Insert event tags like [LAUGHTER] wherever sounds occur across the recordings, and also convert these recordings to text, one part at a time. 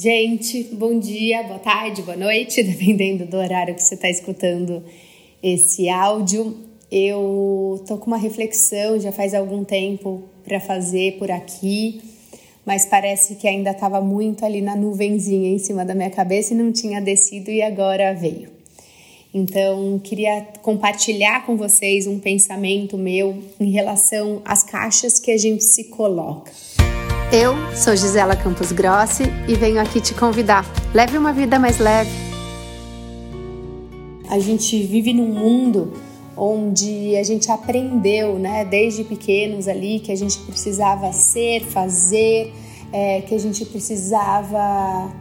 Gente, bom dia, boa tarde, boa noite, [LAUGHS] dependendo do horário que você está escutando esse áudio. Eu tô com uma reflexão já faz algum tempo para fazer por aqui, mas parece que ainda estava muito ali na nuvenzinha em cima da minha cabeça e não tinha descido e agora veio. Então, queria compartilhar com vocês um pensamento meu em relação às caixas que a gente se coloca. Eu sou Gisela Campos Grossi e venho aqui te convidar. Leve uma vida mais leve. A gente vive num mundo onde a gente aprendeu, né, desde pequenos ali, que a gente precisava ser, fazer, é, que a gente precisava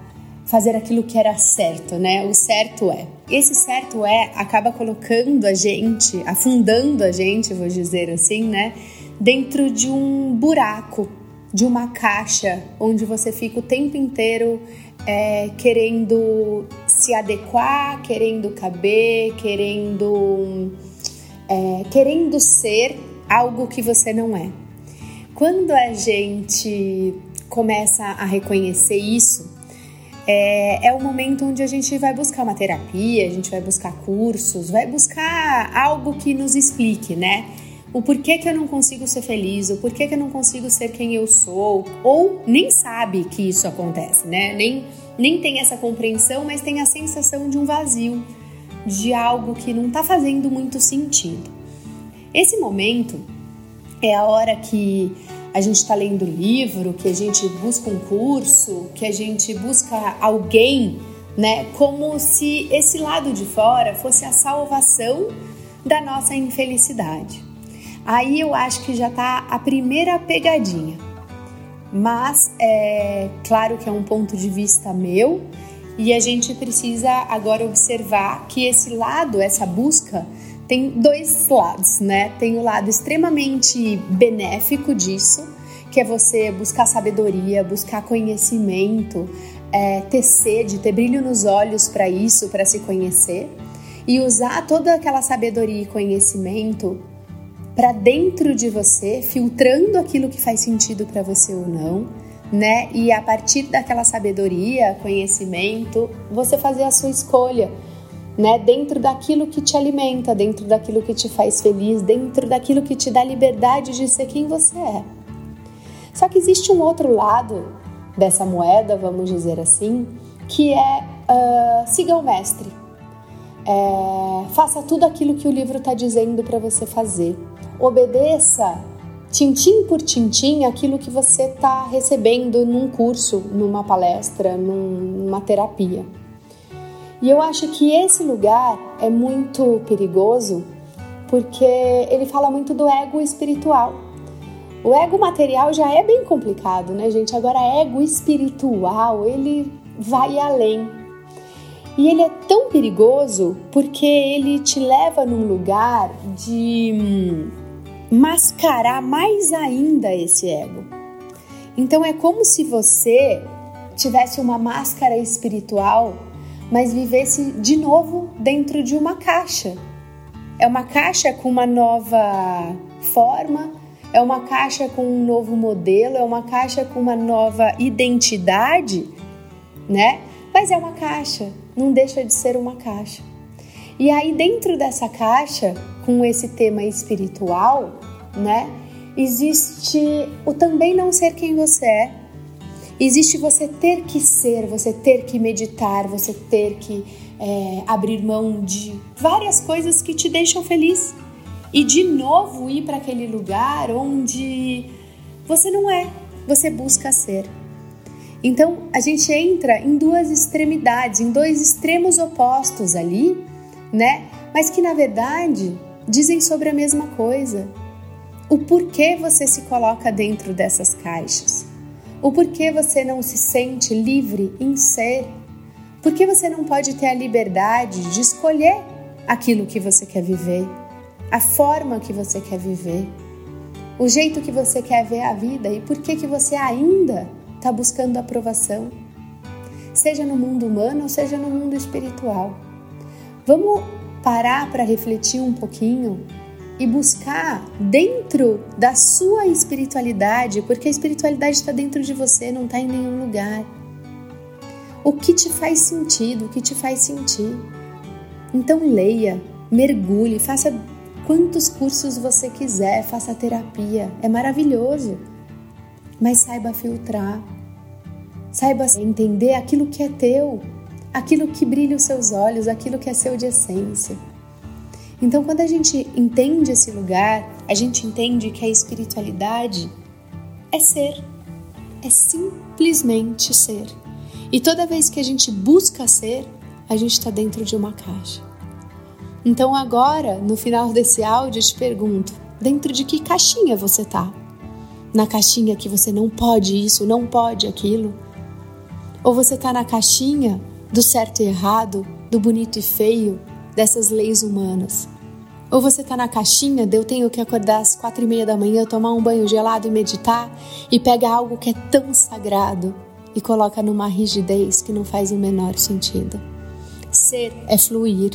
fazer aquilo que era certo, né? O certo é. Esse certo é acaba colocando a gente, afundando a gente, vou dizer assim, né? Dentro de um buraco de uma caixa onde você fica o tempo inteiro é, querendo se adequar, querendo caber, querendo, é, querendo ser algo que você não é. Quando a gente começa a reconhecer isso, é, é o momento onde a gente vai buscar uma terapia, a gente vai buscar cursos, vai buscar algo que nos explique, né? O porquê que eu não consigo ser feliz, o porquê que eu não consigo ser quem eu sou, ou nem sabe que isso acontece, né? Nem, nem tem essa compreensão, mas tem a sensação de um vazio, de algo que não está fazendo muito sentido. Esse momento é a hora que a gente está lendo livro, que a gente busca um curso, que a gente busca alguém, né? Como se esse lado de fora fosse a salvação da nossa infelicidade. Aí eu acho que já tá a primeira pegadinha. Mas é claro que é um ponto de vista meu e a gente precisa agora observar que esse lado, essa busca, tem dois lados, né? Tem o lado extremamente benéfico disso, que é você buscar sabedoria, buscar conhecimento, é, ter sede, ter brilho nos olhos para isso, para se conhecer e usar toda aquela sabedoria e conhecimento para dentro de você, filtrando aquilo que faz sentido para você ou não, né? E a partir daquela sabedoria, conhecimento, você fazer a sua escolha, né? Dentro daquilo que te alimenta, dentro daquilo que te faz feliz, dentro daquilo que te dá liberdade de ser quem você é. Só que existe um outro lado dessa moeda, vamos dizer assim, que é uh, siga o mestre. É, faça tudo aquilo que o livro está dizendo para você fazer obedeça tintim por tintim aquilo que você está recebendo num curso, numa palestra, numa terapia. E eu acho que esse lugar é muito perigoso porque ele fala muito do ego espiritual. O ego material já é bem complicado, né, gente? Agora, ego espiritual, ele vai além. E ele é tão perigoso porque ele te leva num lugar de hum, mascarar mais ainda esse ego. Então é como se você tivesse uma máscara espiritual, mas vivesse de novo dentro de uma caixa. É uma caixa com uma nova forma, é uma caixa com um novo modelo, é uma caixa com uma nova identidade, né? Mas é uma caixa, não deixa de ser uma caixa. E aí, dentro dessa caixa, com esse tema espiritual, né? Existe o também não ser quem você é. Existe você ter que ser, você ter que meditar, você ter que é, abrir mão de várias coisas que te deixam feliz. E de novo ir para aquele lugar onde você não é, você busca ser. Então a gente entra em duas extremidades, em dois extremos opostos ali, né? Mas que na verdade dizem sobre a mesma coisa. O porquê você se coloca dentro dessas caixas? O porquê você não se sente livre em ser? Por que você não pode ter a liberdade de escolher aquilo que você quer viver, a forma que você quer viver, o jeito que você quer ver a vida e por que que você ainda está buscando aprovação, seja no mundo humano ou seja no mundo espiritual? Vamos parar para refletir um pouquinho e buscar dentro da sua espiritualidade, porque a espiritualidade está dentro de você, não está em nenhum lugar. o que te faz sentido, o que te faz sentir. Então leia, mergulhe, faça quantos cursos você quiser, faça terapia, é maravilhoso. Mas saiba filtrar, saiba entender aquilo que é teu, aquilo que brilha os seus olhos, aquilo que é seu de essência. Então, quando a gente entende esse lugar, a gente entende que a espiritualidade é ser, é simplesmente ser. E toda vez que a gente busca ser, a gente está dentro de uma caixa. Então agora, no final desse áudio, eu te pergunto: dentro de que caixinha você tá? Na caixinha que você não pode isso, não pode aquilo? Ou você tá na caixinha do certo e errado, do bonito e feio, dessas leis humanas? Ou você tá na caixinha de eu tenho que acordar às quatro e meia da manhã, tomar um banho gelado e meditar e pega algo que é tão sagrado e coloca numa rigidez que não faz o menor sentido. Ser é fluir,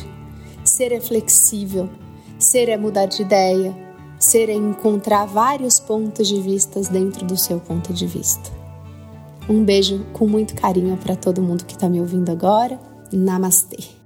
ser é flexível, ser é mudar de ideia, ser é encontrar vários pontos de vista dentro do seu ponto de vista. Um beijo com muito carinho para todo mundo que está me ouvindo agora. Namastê!